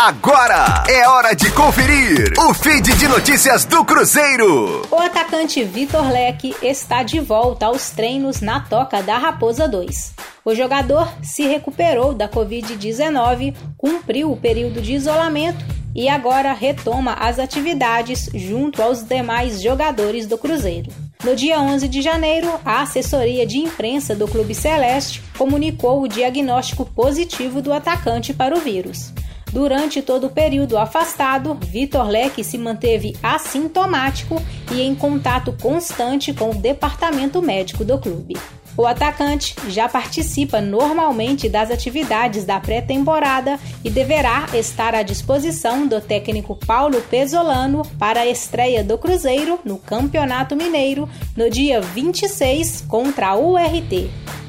Agora é hora de conferir o feed de notícias do Cruzeiro. O atacante Vitor Leque está de volta aos treinos na Toca da Raposa 2. O jogador se recuperou da Covid-19, cumpriu o período de isolamento e agora retoma as atividades junto aos demais jogadores do Cruzeiro. No dia 11 de janeiro, a assessoria de imprensa do Clube Celeste comunicou o diagnóstico positivo do atacante para o vírus. Durante todo o período afastado, Vitor Leque se manteve assintomático e em contato constante com o departamento médico do clube. O atacante já participa normalmente das atividades da pré-temporada e deverá estar à disposição do técnico Paulo Pesolano para a estreia do Cruzeiro no Campeonato Mineiro no dia 26 contra a URT.